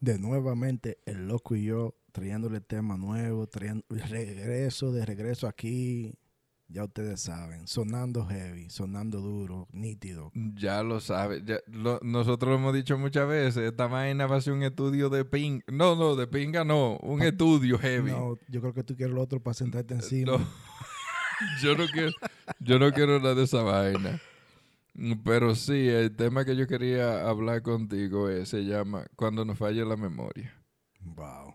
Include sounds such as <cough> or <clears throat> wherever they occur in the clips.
De nuevamente el loco y yo trayéndole tema nuevo, trayendo regreso, de regreso aquí. Ya ustedes saben, sonando heavy, sonando duro, nítido. Ya lo lo- nosotros lo hemos dicho muchas veces. Esta vaina va a ser un estudio de ping. No, no, de pinga no. Un estudio heavy. No, yo creo que tú quieres lo otro para sentarte encima. No. <laughs> yo no quiero, yo no quiero nada de esa vaina. Pero sí, el tema que yo quería hablar contigo es, se llama Cuando nos falle la memoria. Wow.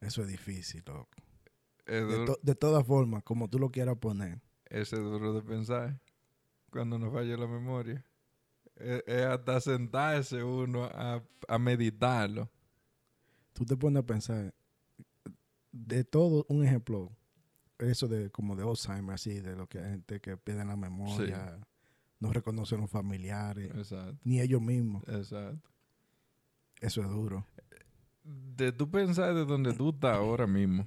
Eso es difícil, loco. Es De, to- de todas formas, como tú lo quieras poner. ese es duro de pensar. Cuando nos falle la memoria. Es, es hasta sentarse uno a, a meditarlo. Tú te pones a pensar, de todo, un ejemplo, eso de como de Alzheimer, así, de lo que hay gente que pierde la memoria, no reconocen los familiares, Exacto, ni ellos mismos. exacto. Eso es duro. de tú pensar de donde tú estás ahora mismo,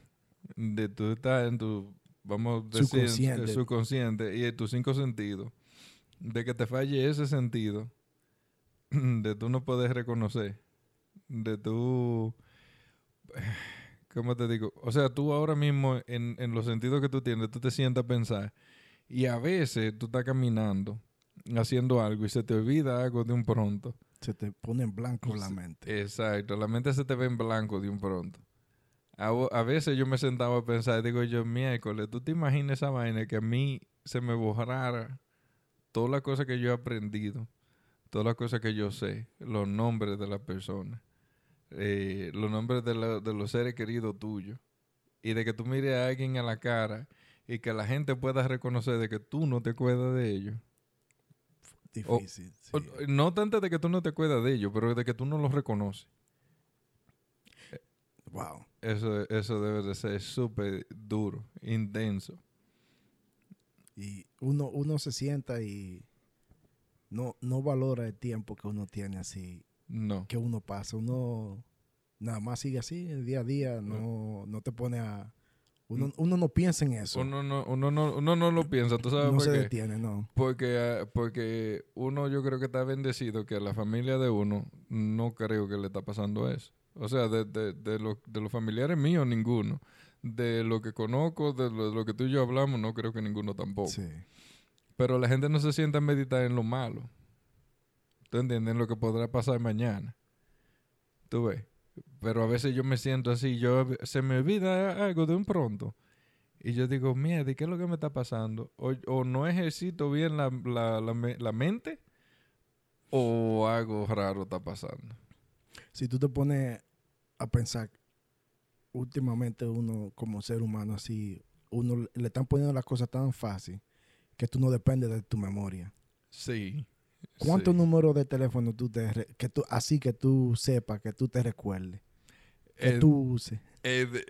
de tú estás en tu, vamos a decir, Subconsciente. subconsciente y en tus cinco sentidos, de que te falle ese sentido, <clears throat> de tú no puedes reconocer, de tú, <sighs> ¿cómo te digo? O sea, tú ahora mismo en, en los sentidos que tú tienes, tú te sientas a pensar y a veces tú estás caminando, haciendo algo y se te olvida algo de un pronto. Se te pone en blanco la mente. Exacto, la mente se te ve en blanco de un pronto. A, a veces yo me sentaba a pensar, digo yo, miércoles, ¿tú te imaginas esa vaina que a mí se me borrara todas las cosas que yo he aprendido, todas las cosas que yo sé, los nombres de las personas, eh, los nombres de, la- de los seres queridos tuyos, y de que tú mires a alguien a la cara y que la gente pueda reconocer de que tú no te acuerdas de ellos? O- Difícil. sí. O- No tanto de que tú no te acuerdas de ellos, pero de que tú no los reconoces. wow. Eso, eso debe de ser súper duro, intenso. Y uno, uno se sienta y no, no valora el tiempo que uno tiene así, No. que uno pasa. Uno nada más sigue así, el día a día, no, no te pone a... Uno, uno no piensa en eso. Uno no, uno no, uno no lo piensa, ¿tú sabes no por se detiene, no. Porque, ah, porque uno yo creo que está bendecido que a la familia de uno no creo que le está pasando eso. O sea, de, de, de, los- de los familiares míos, ninguno. De lo que conozco, de lo, de lo que tú y yo hablamos, no creo que ninguno tampoco. Sí. Pero la gente no se sienta a meditar en lo malo. ¿Tú entiendes? En lo que podrá pasar mañana. ¿Tú ves? Pero a veces yo me siento así, yo se me olvida algo de un pronto. Y yo digo, mierda, ¿y qué es lo que me está pasando? O, o no ejercito bien la, la, la, la mente, o algo raro está pasando. Si tú te pones a pensar, últimamente uno como ser humano así, uno le están poniendo las cosas tan fácil que tú no dependes de tu memoria. Sí. ¿Cuántos sí. números de teléfono tú te que tú así que tú sepas que tú te recuerdes, que Es, tú uses es de-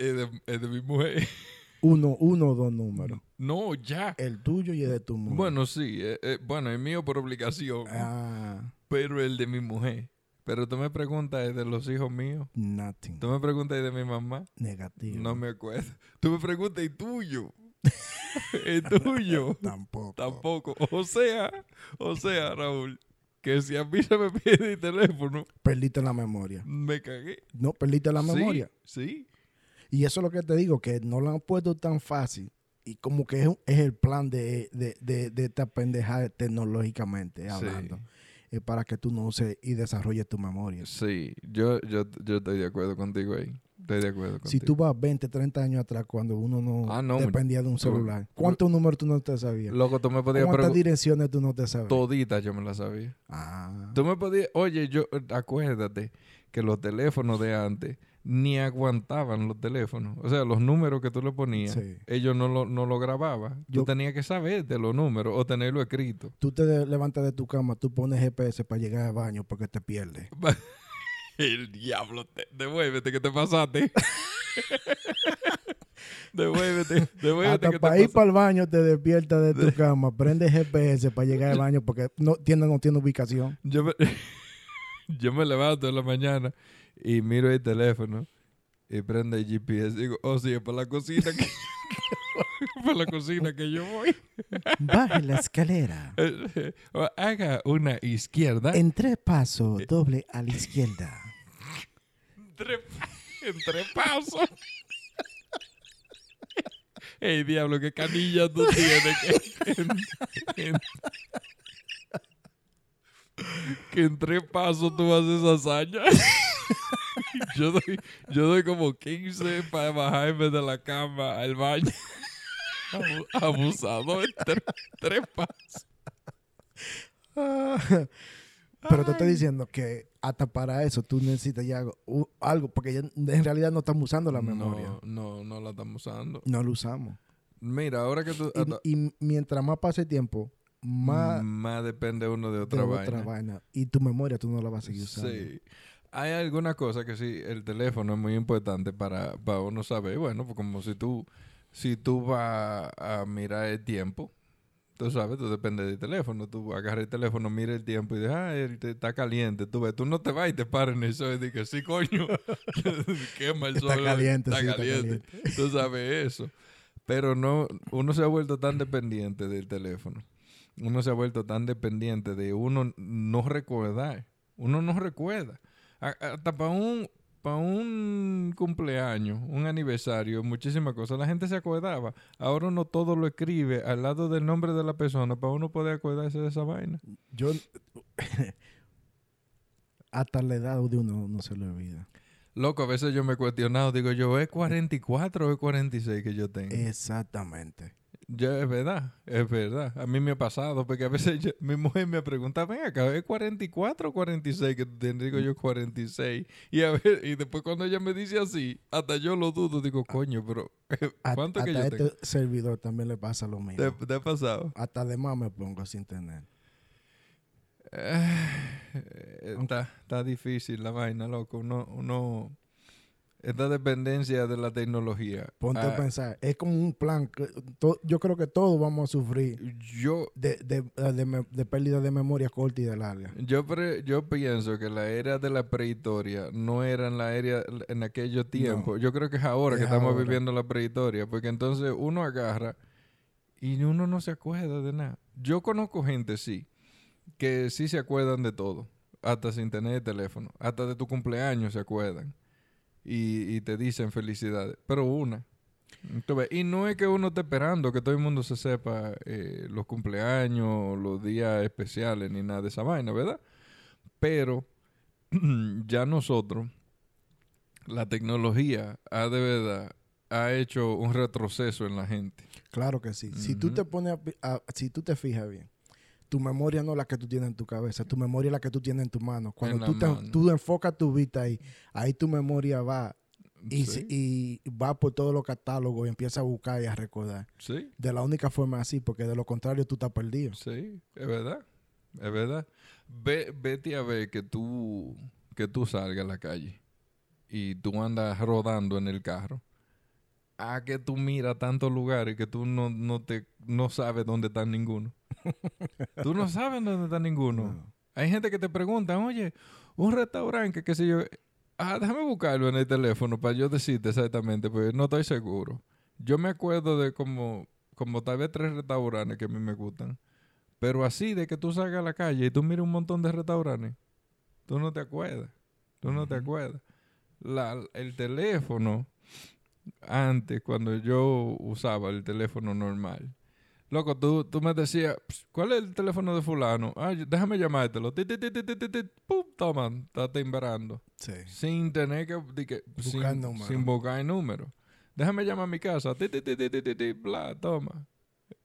es de mi mujer. <laughs> uno, uno o dos números, No, ya. el tuyo y el de tu mujer. Bueno, sí. eh, eh, bueno, el mío por obligación. ah, pero el de mi mujer. Pero tú me preguntas ¿es de los hijos míos. nothing, Tú me preguntas ¿es de mi mamá. negativo. No me acuerdo. Tú me preguntas ¿y tuyo? <laughs> ¿Es tuyo? <laughs> Tampoco. Tampoco. O sea, o sea, Raúl, que si a mí se me pierde el teléfono, Perdiste la memoria. me cagué. No, perdiste la Sí, memoria. Sí. Y eso es lo que te digo, que no lo han puesto tan fácil. Y como que es, es el plan de, de, de, de esta pendejada tecnológicamente hablando. Para que tú no uses y desarrolles tu memoria. Sí. Yo, yo, yo estoy de acuerdo contigo ahí. Estoy de acuerdo contigo. Si tú vas 20, 30 años atrás cuando uno no, Ah, no, dependía de un celular, ¿cuántos números tú no te sabías? Loco, tú me podías ¿Cuántas direcciones tú no te sabías? Todita yo me la sabía. Ah, Tú me podías, oye, yo, acuérdate que los teléfonos de antes ni aguantaban los teléfonos. O sea, los números que tú le ponías, Sí. ellos no lo, no lo grababan. Yo- Tú tenías que saber de los números o tenerlo escrito. tú te levantas de tu cama, tú pones GPS para llegar al baño porque te pierdes. <laughs> El diablo, te- devuélvete que te pasaste. <laughs> devuélvete, devuélvete Hasta que te para ir pasaste. para el baño te despiertas de tu cama, prende GPS para llegar al baño porque no tiene, no tiene ubicación. Yo me, <laughs> yo me levanto en la mañana y miro el teléfono y prende el GPS. Digo, oh, sí, es para la cocina que, <laughs> para la cocina que yo voy. <laughs> Baje la escalera. <laughs> Haga una izquierda. En tres pasos, doble a la izquierda. tres, en tres pasos. Ey, diablo, qué canilla tú tienes. Que, en, que en tres pasos tú haces hazaña. yo, doy, yo doy como 15 para bajarme de la cama al baño. Abu- Abusado en tres, tres pasos. Ah, Pero te estoy diciendo que hasta para eso tú necesitas ya algo, porque ya en realidad no estamos usando la memoria. No, no, no la estamos usando. No lo usamos. Mira, ahora que tú... Y, y mientras más pase el tiempo, más más depende uno de de otra otra vaina. vaina. Y tu memoria tú no la vas a seguir usando. Sí. Hay alguna cosa que sí, el teléfono es muy importante para, para uno saber. Bueno, pues como si tú, si tú vas a mirar el tiempo, tú sabes, tú depende del teléfono. Tú agarras el teléfono, mira el tiempo y dices, ah, él te- está caliente. Tú ves, tú no te vas y te paras en el sol y dices, sí, coño, quema el sol. Está caliente, está sí, está caliente. Tú sabes eso. Pero no, uno se ha vuelto tan dependiente del teléfono. Uno se ha vuelto tan dependiente de uno no recordar. Uno no recuerda. A- Hasta para un, para un cumpleaños, un aniversario, muchísimas cosas. La gente se acordaba. Ahora uno todo lo escribe al lado del nombre de la persona para uno poder acordarse de esa vaina. Yo, <laughs> hasta la edad de uno no se le olvida. Loco, a veces yo me he cuestionado. Digo yo, ¿es 44 o es 46 que yo tengo? Exactamente. Ya es verdad, es verdad. A mí me ha pasado, porque a veces yo- mi mujer me pregunta, ven acá, ¿es 44 o 46? Que te digo yo 46. Y a ver, y después cuando ella me dice así, hasta yo lo dudo, digo, coño, pero A- ¿cuánto que hasta yo este tengo? servidor también le pasa lo mismo. ¿Te, te ha pasado? Hasta de más me pongo sin tener. Eh, está, está difícil la vaina, loco. Uno, uno, esta dependencia de la tecnología. Ponte Ah, a pensar, es como un plan. que to- yo creo que todos vamos a sufrir yo, de, de, de de pérdida de memoria corta y de larga. Yo, pre- yo pienso que la era de la prehistoria no era en la era en aquellos tiempos. Yo creo que es ahora Es que estamos ahora. viviendo la prehistoria, porque entonces uno agarra y uno no se acuerda de nada. Yo conozco gente, sí, que sí se acuerdan de todo, hasta sin tener teléfono, hasta de tu cumpleaños se acuerdan y, y te dicen felicidades, pero una. Ves, Y no es que uno esté esperando que todo el mundo se sepa eh, los cumpleaños, los días especiales, ni nada de esa vaina, ¿verdad? Pero <clears throat> ya nosotros, la tecnología ha de verdad, ha hecho un retroceso en la gente. Claro que sí. Si tú te pones a- si tú te fijas bien, tu memoria no es la que tú tienes en tu cabeza, tu memoria es la que tú tienes en tu mano. Cuando tú, te- mano. tú enfocas tu vista ahí, ahí tu memoria va y, sí, y va por todos los catálogos y empieza a buscar y a recordar. sí, De la única forma así, porque de lo contrario tú estás perdido. sí, es verdad, es verdad. Ve, vete a ver que tú, que tú salgas a la calle y tú andas rodando en el carro. A que tú miras tantos lugares que tú no, no, te, no sabes dónde está ninguno. Tú no sabes dónde está ninguno. No. Hay gente que te pregunta, oye, un restaurante, que qué sé yo. Ah, déjame buscarlo en el teléfono para yo decirte exactamente, porque no estoy seguro. Yo me acuerdo de como, como tal vez tres restaurantes que a mí me gustan. Pero así de que tú salgas a la calle y tú mires un montón de restaurantes, tú no te acuerdas. Tú no te acuerdas. La, el teléfono, antes, cuando yo usaba el teléfono normal, Loco, tú, tú me decías, "Ps, ¿cuál es el teléfono de fulano? Ah, déjame llamártelo. Ti, ti, ti, pum, toma, está timbrando. Sí. Sin tener que, que- Buscar sin, número. sin buscar el número. Déjame llamar a mi casa. Ti, ti, ti, ti, ti, ti, bla, toma.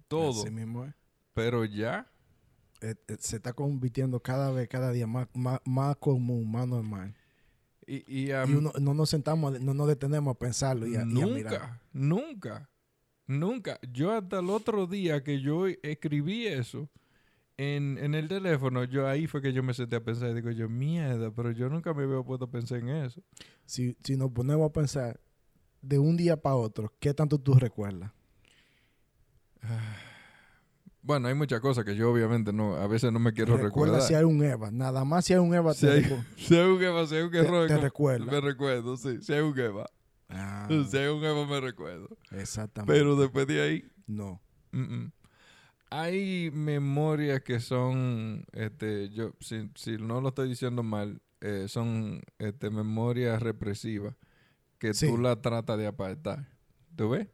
Todo. Así mismo es. Pero ya, Eh, eh, se está convirtiendo cada vez, cada día más, más, más común, más normal. y, y a y uno, no nos sentamos, no nos detenemos a pensarlo y a, y a mirar. nunca, nunca, nunca. Yo hasta el otro día que yo escribí eso en, en el teléfono, yo ahí fue que yo me senté a pensar y digo yo, mierda, pero yo nunca me había puesto a pensar en eso. Si, si nos ponemos a pensar de un día para otro, ¿qué tanto tú recuerdas? <sighs> Bueno, hay muchas cosas que yo obviamente no, a veces no me quiero Recuerda recordar. si hay un Eva. Nada más si hay un Eva Si te, hay, <laughs> si hay un Eva, si hay un error, te recuerda. me recuerdo, sí, si hay un Eva. Ah, un me recuerdo. exactamente. Pero después de ahí, no. Hay memorias que son, este, yo, si, si no lo estoy diciendo mal, eh, son este, memorias represivas que Sí. tú la tratas de apartar. ¿Tú ves?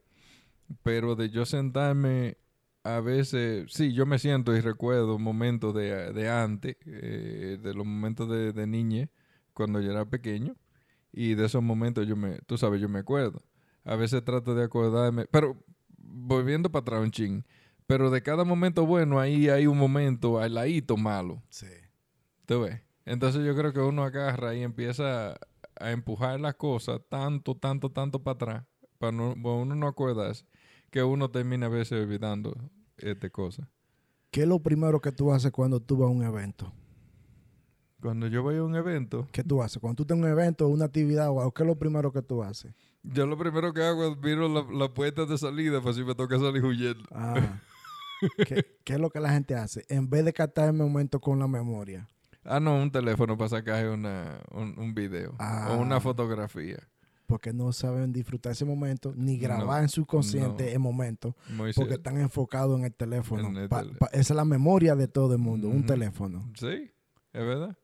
Pero de yo sentarme a veces, sí, yo me siento y recuerdo momentos de, de antes, eh, de los momentos de, de niñez, cuando yo era pequeño, y de esos momentos yo me, tú sabes, yo me acuerdo. A veces trato de acordarme, pero volviendo para atrás un ching, pero de cada momento bueno, ahí hay un momento al ladito malo. Sí. ¿Tú ves? Entonces yo creo que uno agarra y empieza a empujar las cosas tanto, tanto, tanto para atrás, para, no, para uno no acordarse, que uno termina a veces olvidando este cosa. ¿Qué es lo primero que tú haces cuando tú vas a un evento? Cuando yo voy a un evento, ¿Qué tú haces? Cuando tú tienes un evento, una actividad o algo, ¿qué es lo primero que tú haces? yo lo primero que hago es miro la, la puerta de salida para si me toca salir huyendo. Ah. ¿Qué, qué es lo que la gente hace? En vez de captar el momento con la memoria. Ah, no, un teléfono para sacar una, un, un video Ah. o una fotografía. Porque no saben disfrutar ese momento, ni grabar No, en su consciente no. el momento, Muy porque cierto. están enfocados en el teléfono. En el Pa- tele- pa- esa es la memoria de todo el mundo, un teléfono. Sí, es verdad.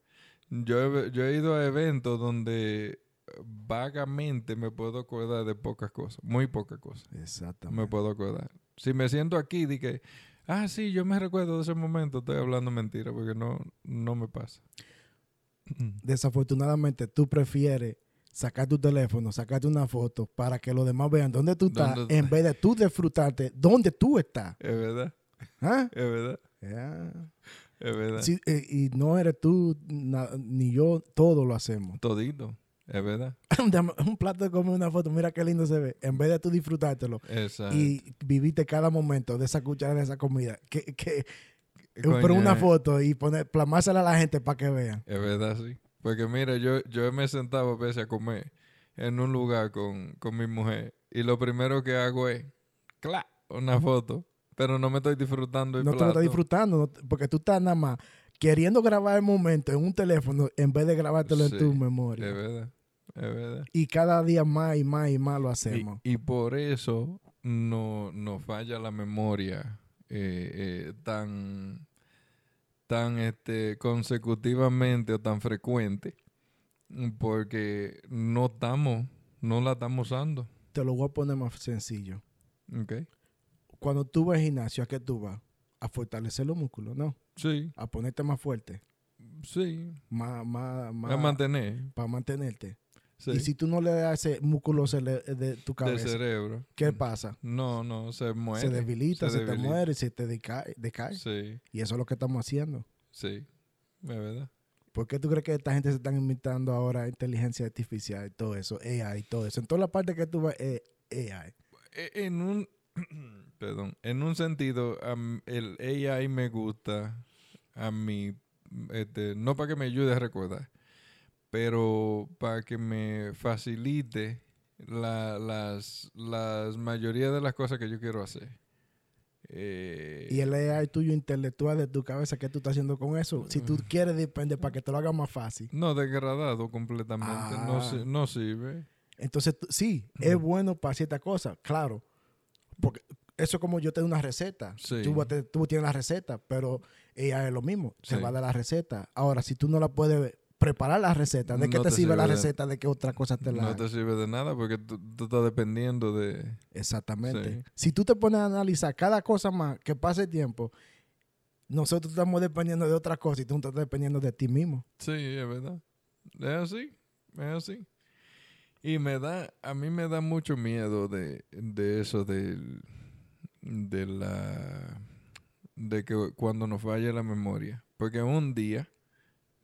Yo he, yo he ido a eventos donde vagamente me puedo acordar de pocas cosas, muy pocas cosas. Exactamente. Me puedo acordar. Si me siento aquí, di que, ah, sí, yo me recuerdo de ese momento, estoy hablando mentira porque no, no me pasa. Desafortunadamente, tú prefieres sacar tu teléfono, sacarte una foto para que los demás vean dónde tú estás, ¿Dónde- en vez de tú disfrutarte dónde tú estás. Es verdad, ¿Ah? es verdad, Ya. Es verdad. Sí, eh, y no eres tú na- ni yo, todo lo hacemos. Todito, es verdad. <laughs> Un plato de comer una foto, mira qué lindo se ve. En vez de tú disfrutártelo Exacto. y viviste cada momento de esa cuchara de esa comida, que, que Coño, pero una eh, foto y poner, plamársela a la gente para que vean. Es verdad, sí. Porque mira, yo, yo me he sentado a veces a comer en un lugar con, con mi mujer y lo primero que hago es, ¡clac! una foto, pero no me estoy disfrutando el No te lo plato. estás disfrutando, no porque tú estás nada más queriendo grabar el momento en un teléfono en vez de grabártelo Sí, en tu Es memoria. verdad, es verdad. Y cada día más y más y más lo hacemos. y por eso no, nos falla la memoria eh, eh, tan, tan este, consecutivamente o tan frecuente, porque no estamos, no la estamos usando. Te lo voy a poner más sencillo. ¿ok? Cuando tú vas al gimnasio, ¿a qué tú vas? A fortalecer los músculos, ¿no? Sí, A ponerte más fuerte, sí. más, más, más a mantener. para mantenerte. Sí. Y si tú no le das ese músculo cele- de tu del cabeza, cerebro. ¿qué pasa? No, no, se muere. se debilita, se, te debilita. muere, se te decae, decae. Sí, Y eso es lo que estamos haciendo. sí, es verdad. ¿Por qué tú crees que esta gente se están inventando ahora a inteligencia artificial y todo eso, AI y todo eso? En toda la parte que tú vas, eh, AI. E- En un, <clears throat> perdón, en un sentido, el AI me gusta a mí, este, no para que me ayude a recordar, pero para que me facilite la, las, las mayoría de las cosas que yo quiero hacer. Eh, Y el AI tuyo intelectual de tu cabeza, ¿qué tú estás haciendo con eso? Si tú quieres, depende para que te lo haga más fácil. No, degradado completamente. No, Ah. no sirve. Entonces, sí, es bueno para ciertas cosas, claro. Porque eso es como yo te doy una receta. Sí. Tú, te- tú tienes la receta, pero ella es lo mismo. Te Sí. va a dar la receta. Ahora, si tú no la puedes preparar la receta, ¿de qué No te, te sirve la de- receta? ¿De qué otra cosa te la No te sirve de nada porque tú, tú estás dependiendo de... Exactamente. Sí. Si tú te pones a analizar cada cosa más que pase el tiempo, nosotros estamos dependiendo de otra cosa y tú no estás dependiendo de ti mismo. Sí, es verdad. Es así, es así. Y me da, a mí me da mucho miedo de, de eso, del- de la, de que cuando nos falle la memoria. Porque un día,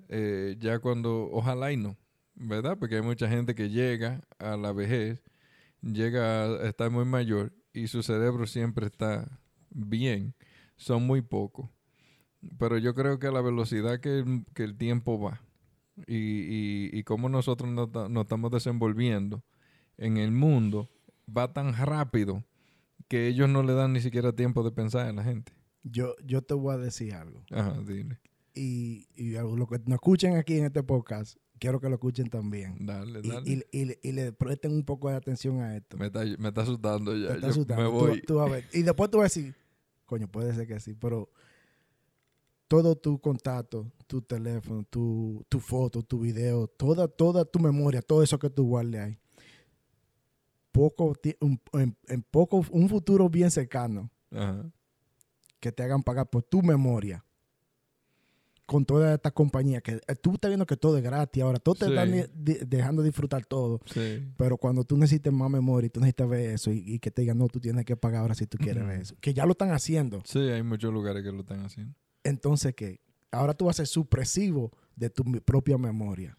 eh, ya cuando, ojalá y no, ¿verdad? Porque hay mucha gente que llega a la vejez, llega a estar muy mayor y su cerebro siempre está bien. Son muy pocos. Pero yo creo que a la velocidad que el, que el tiempo va y, y, y cómo nosotros nos, nos estamos desenvolviendo en el mundo va tan rápido que ellos no le dan ni siquiera tiempo de pensar a la gente. Yo, yo te voy a decir algo. Ajá, dile. Y, y lo que nos escuchen aquí en este podcast, quiero que lo escuchen también. Dale, Y, dale. y- y le- y le presten un poco de atención a esto. me, está, me está asustando ya. Está Yo asustando. me voy. tú a ver. Y después tú vas a decir, coño, puede ser que sí, pero todo tu contacto, tu teléfono, tu, tu foto, tu video, toda, toda tu memoria, todo eso que tú guardes ahí. Poco, un, en, poco, un futuro bien cercano, que te hagan pagar por tu memoria con toda esta compañía, que eh, tú estás viendo que todo es gratis ahora, todo te están dejando disfrutar todo, pero cuando tú necesites más memoria y tú necesitas ver eso y, que te digan, no, tú tienes que pagar ahora si tú quieres ver eso, que ya lo están haciendo. Sí, hay muchos lugares que lo están haciendo. Entonces, ¿qué? Ahora tú vas a ser supresivo de tu propia memoria.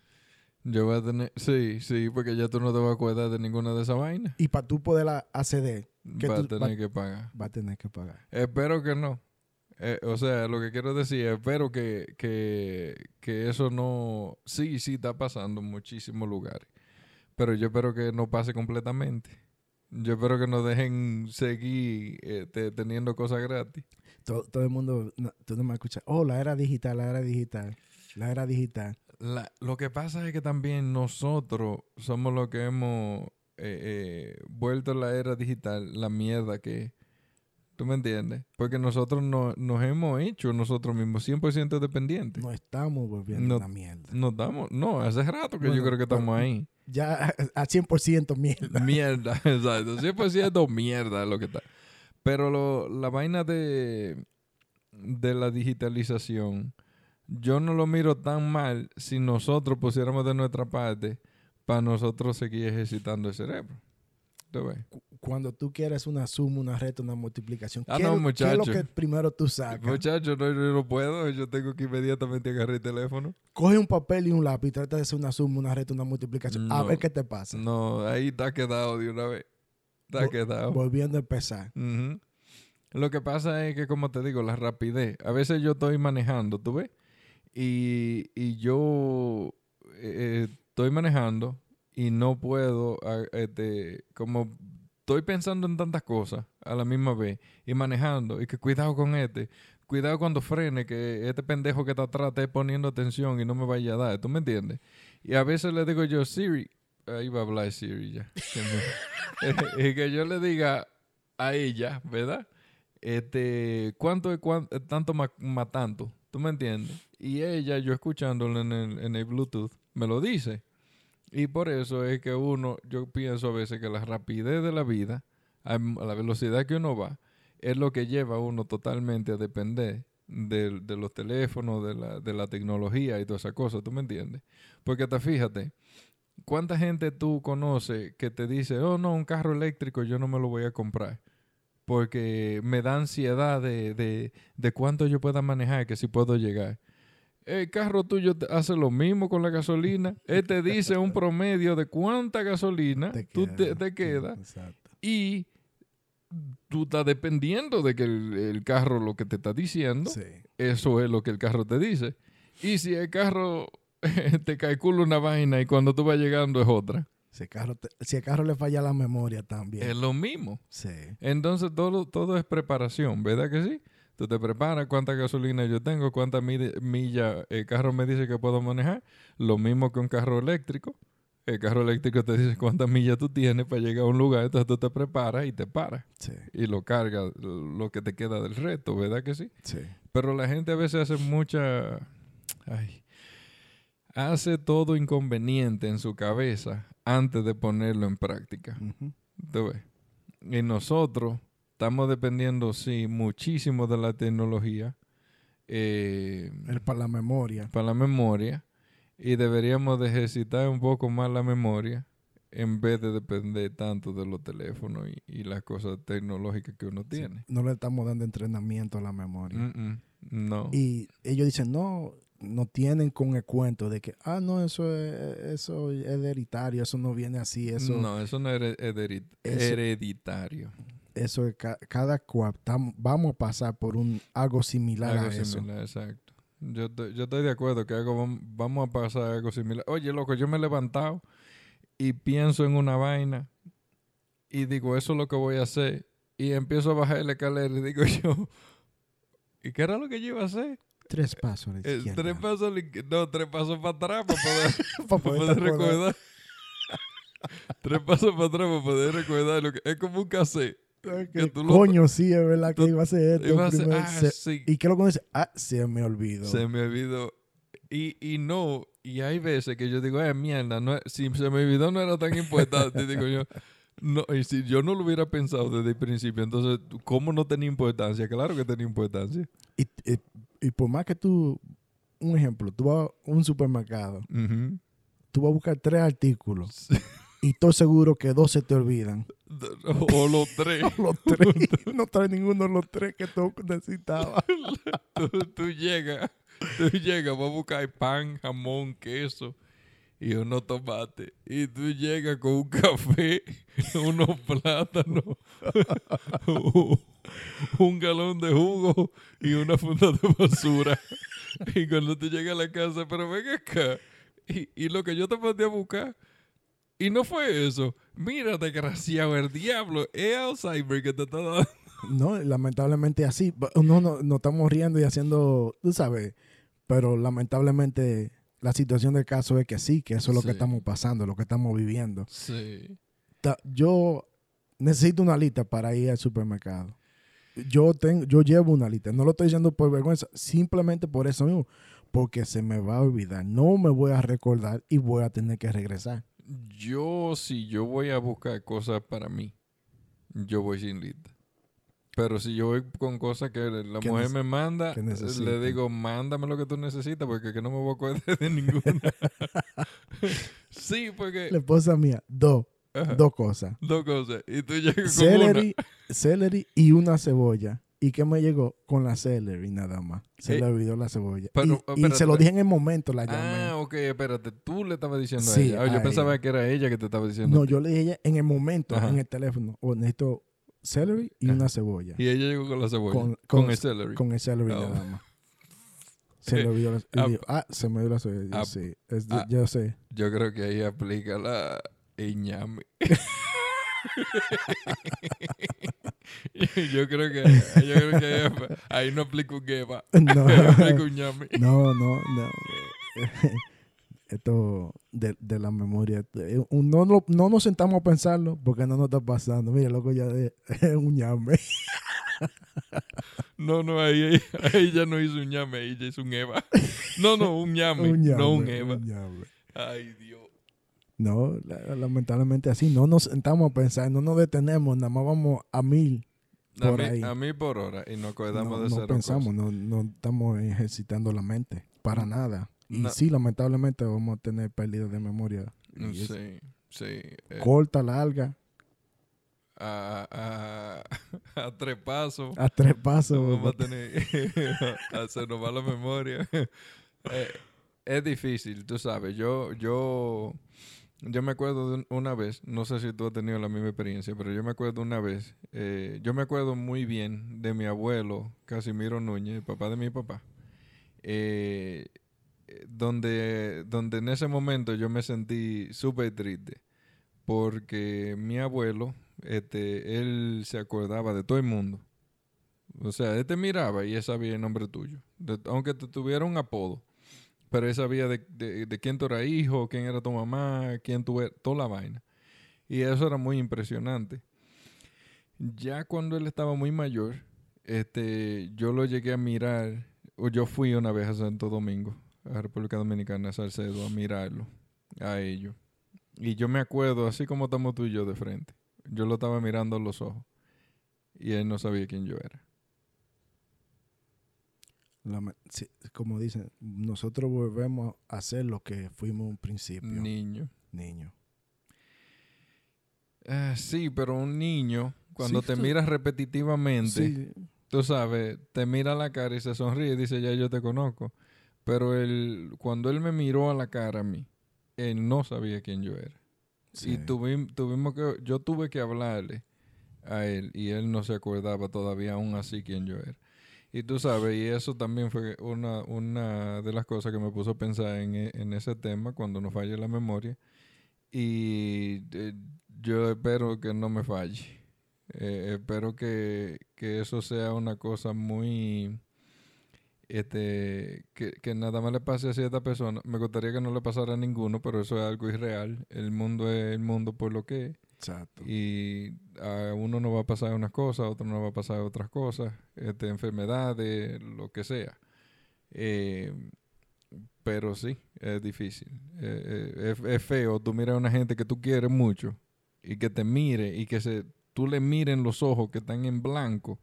Yo voy a tener, sí, sí, porque ya tú no te vas a acordar de ninguna de esas vainas. Y para tú poder acceder, va a tener que pagar. Va a tener que pagar. Espero que no. Eh, o sea, lo que quiero decir, espero que, que, eso no... Sí, sí, está pasando en muchísimos lugares. Pero yo espero que no pase completamente. Yo espero que nos dejen seguir este, teniendo cosas gratis. Todo, todo el mundo, tú no me escuchas, oh, la era digital, la era digital, la era digital. lo que pasa es que también nosotros somos los que hemos eh, eh, vuelto la era digital la mierda que ¿Tú me entiendes? Porque nosotros no, nos hemos hecho nosotros mismos 100% dependientes. No estamos volviendo una mierda. No estamos, no, hace rato que yo creo que estamos ahí. Ya a 100% mierda. Mierda, <laughs> exacto. 100% mierda es lo que está. Pero lo, la vaina de, de la digitalización, yo no lo miro tan mal si nosotros pusiéramos de nuestra parte para nosotros seguir ejercitando el cerebro cuando tú quieres una suma, una reta, una multiplicación, ah, ¿qué, no, muchacho. ¿qué es lo que primero tú sacas? Muchacho, no, yo no puedo. Yo tengo que inmediatamente agarrar el teléfono. Coge un papel y un lápiz, trata de hacer una suma, una reta, una multiplicación. a ver qué te pasa. No, ahí está quedado de una vez. Está quedado. Volviendo a empezar. Lo que pasa es que, como te digo, la rapidez. A veces yo estoy manejando, ¿tú ves? Y, y yo eh, eh, estoy manejando y no puedo, este, como estoy pensando en tantas cosas a la misma vez y manejando y que cuidado con este, cuidado cuando frene, que este pendejo que está atrás esté poniendo atención y no me vaya a dar, ¿tú me entiendes? Y a veces le digo yo, Siri, ahí va a hablar Siri ya, <laughs> y que yo le diga a ella, ¿verdad? Este, ¿cuánto cuánto, tanto más, tanto? ¿Tú me entiendes? Y ella, yo escuchándolo en el, Bluetooth, me lo dice. Y por eso es que uno, yo pienso a veces que la rapidez de la vida, a la velocidad que uno va, es lo que lleva a uno totalmente a depender de, los teléfonos, de la, de la tecnología y todas esas cosas, ¿tú me entiendes? Porque te fíjate, ¿cuánta gente tú conoces que te dice, oh no, un carro eléctrico yo no me lo voy a comprar? Porque me da ansiedad de, de, de cuánto yo pueda manejar, que si puedo llegar el carro tuyo hace lo mismo con la gasolina. <laughs> Él te dice un promedio de cuánta gasolina te tú te, te queda. y tú estás dependiendo de que el, carro lo que te está diciendo, eso es lo que el carro te dice. Y si el carro <laughs> te calcula una vaina y cuando tú vas llegando es otra. Si el, carro si el carro le falla la memoria también. Es lo mismo. Sí. Entonces todo, todo es preparación, ¿verdad que sí? Tú te preparas cuánta gasolina yo tengo, cuánta milla el carro me dice que puedo manejar. Lo mismo que un carro eléctrico. El carro eléctrico te dice cuántas millas tú tienes para llegar a un lugar, entonces tú te preparas y te paras. Sí. Y lo cargas, lo que te queda del reto, ¿verdad que sí? Sí. Pero la gente a veces hace mucha... Ay, hace todo inconveniente en su cabeza antes de ponerlo en práctica. ¿Tú ves? Y nosotros estamos dependiendo, sí, muchísimo de la tecnología. Eh, para la memoria. Para la memoria. Y deberíamos de ejercitar un poco más la memoria en vez de depender tanto de los teléfonos y, las cosas tecnológicas que uno tiene. no le estamos dando entrenamiento a la memoria. no. Y ellos dicen, no, no tienen con el cuento de que, ah, no, eso es, eso es hereditario, eso no viene así, eso... No, eso no es hereditario eso es cada cual vamos a pasar por un algo similar a eso. exacto. Yo, yo estoy de acuerdo que algo, vamos a pasar algo similar. Oye, loco, yo me he levantado y pienso en una vaina y digo, eso es lo que voy a hacer. Y empiezo a bajar la escalera y digo <laughs> yo, ¿y qué era lo que yo iba a hacer? Tres pasos a eh, tres pasos, no, tres pasos para atrás para poder, <laughs> para poder recordar. <laughs> tres pasos para atrás para poder recordar lo que es como un cassette coño, sí, es verdad que iba a ser esto. ah, sí. ¿Y qué lo conoce? Ah, se me olvidó. Se me olvidó. Y, y no, y hay veces que yo digo, eh, mierda, no, si se me olvidó no era tan importante. digo yo, no, y si yo no lo hubiera pensado desde el principio, entonces, ¿cómo no tenía importancia? Claro que tenía importancia. Y, y, por más que tú, un ejemplo, tú vas a un supermercado, tú vas a buscar tres artículos. <laughs> Y estoy seguro que dos se te olvidan. <laughs> O los tres. <laughs> los tres. no trae ninguno de los tres que tú necesitabas. tú, llegas, tú llegas, vas a buscar pan, jamón, queso y unos tomates. Y tú llegas con un <laughs> café, unos plátanos, <laughs> un galón de jugo y una funda de basura. Y cuando tú llegas a la casa, pero ven acá. Y, y lo que yo te mandé a buscar y no fue eso. Mira, desgraciado, el diablo es Alzheimer que te está dando. No, lamentablemente así. No, no, no estamos riendo y haciendo, tú sabes, pero lamentablemente la situación del caso es que sí, que eso es lo que estamos pasando, lo que estamos viviendo. Sí. Yo necesito una lista para ir al supermercado. Yo tengo, yo llevo una lista. No lo estoy diciendo por vergüenza, simplemente por eso mismo, porque se me va a olvidar. No me voy a recordar y voy a tener que regresar yo, si yo voy a buscar cosas para mí, yo voy sin lista. Pero si yo voy con cosas que la mujer me manda, le digo, mándame lo que tú necesitas, porque que no me voy a acordar de ninguna. <laughs> sí, porque... La esposa mía, dos. Dos cosas. Dos cosas. Y tú llegas celery, con una. Celery y una cebolla. ¿Y qué me llegó? Con la celery nada más. Se le eh, olvidó la cebolla. y, se lo dije en el momento, la llamé. Ah, ok, espérate. Tú le estabas diciendo a ella. Ah, yo pensaba que era ella que te estaba diciendo. No, yo le dije a ella en el momento, en el teléfono. O necesito celery y una cebolla. Y ella llegó con la cebolla. Con, el celery. Con el celery oh. nada más. <laughs> Se le olvidó la ah, ah, se me dio la cebolla. Ah, sí, yo sé. Yo creo que ahí aplica la iñame. <laughs> yo creo que, yo creo que ahí, no aplico un geba. <laughs> No, no, no, no. Esto de, de la memoria. Eh, no, no, no, nos sentamos a pensarlo porque no nos está pasando. Mira, loco, ya <laughs> es un ñame. No, no, ahí, ahí, ya no hizo un ñame, ahí ya hizo un Eva. No, no, un ñame, <laughs> no un Eva. Ay, Dios. No, lamentablemente así. No nos sentamos a pensar, no nos detenemos, nada más vamos a mil por a ahí. A mil por hora y nos acordamos de no pensamos, no, no estamos ejercitando la mente, para nada. Y sí, lamentablemente vamos a tener pérdidas de memoria. Sí, sí. Eh. corta, larga. A, a, a, <laughs> tres pasos. A tres pasos. Vamos a tener. <laughs> se nos va la memoria. <laughs> Eh, es difícil, tú sabes. Yo, yo yo me acuerdo de una vez, no sé si tú has tenido la misma experiencia, pero yo me acuerdo una vez, eh, yo me acuerdo muy bien de mi abuelo, Casimiro Núñez, papá de mi papá, eh, donde, donde en ese momento yo me sentí súper triste, porque mi abuelo, este, él se acordaba de todo el mundo. O sea, él te miraba y él sabía el nombre tuyo, aunque te tuviera un apodo pero él sabía de, de, quién tú eras hijo, quién era tu mamá, quién tú toda la vaina. Y eso era muy impresionante. Ya cuando él estaba muy mayor, este, yo lo llegué a mirar, o yo fui una vez a Santo Domingo, a República Dominicana, a Salcedo, a mirarlo, a ellos. Y yo me acuerdo, así como estamos tú y yo de frente, yo lo estaba mirando a los ojos y él no sabía quién yo era como dicen, nosotros volvemos a ser lo que fuimos un principio. Niño. Niño. Eh, sí, pero un niño, cuando te miras repetitivamente, tú sabes, te mira la cara y se sonríe y dice, ya yo te conozco. Pero él, cuando él me miró a la cara a mí, él no sabía quién yo era. Y tuvimos que, yo tuve que hablarle a él y él no se acordaba todavía aún así quién yo era. Y tú sabes, y eso también fue una, una de las cosas que me puso a pensar en, e, en ese tema cuando nos falle la memoria. Y eh, yo espero que no me falle. Eh, espero que, que, eso sea una cosa muy... Este, que, que, nada más le pase a cierta persona. Me gustaría que no le pasara a ninguno, pero eso es algo irreal. El mundo es el mundo por lo que es. Exacto. Y a uno no va a pasar unas cosas, a otro no va a pasar otras cosas, este, enfermedades, lo que sea. Eh, pero sí, es difícil. Eh, eh, es, es feo. Tú miras a una gente que tú quieres mucho y que te mire y que se, tú le miren los ojos que están en blanco.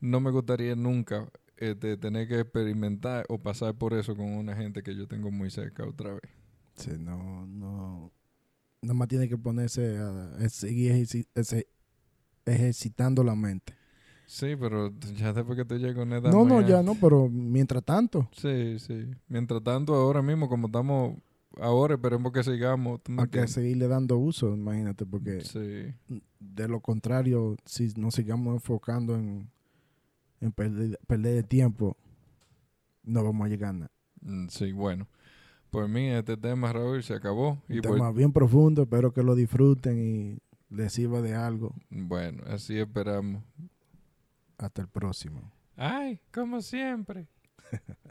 No me gustaría nunca este, tener que experimentar o pasar por eso con una gente que yo tengo muy cerca otra vez. Sí, no, no. Nada más tiene que ponerse a, a seguir ejerci- ese- ejercitando la mente. Sí, pero ya después que tú llegas a una edad No, no, ya no, pero mientras tanto, Sí, sí. Mientras tanto, ahora mismo, como estamos ahora, esperemos que sigamos. ¿tú me hay que seguirle dando uso, imagínate, porque Sí, de lo contrario, si nos sigamos enfocando en, en perder, perder el tiempo, no vamos a llegar a nada. Mm, sí, bueno. Por mí, este tema, Raúl, se acabó. Y por- tema bien profundo, espero que lo disfruten y les sirva de algo. bueno, así esperamos. Hasta el próximo. Ay, como siempre. <laughs>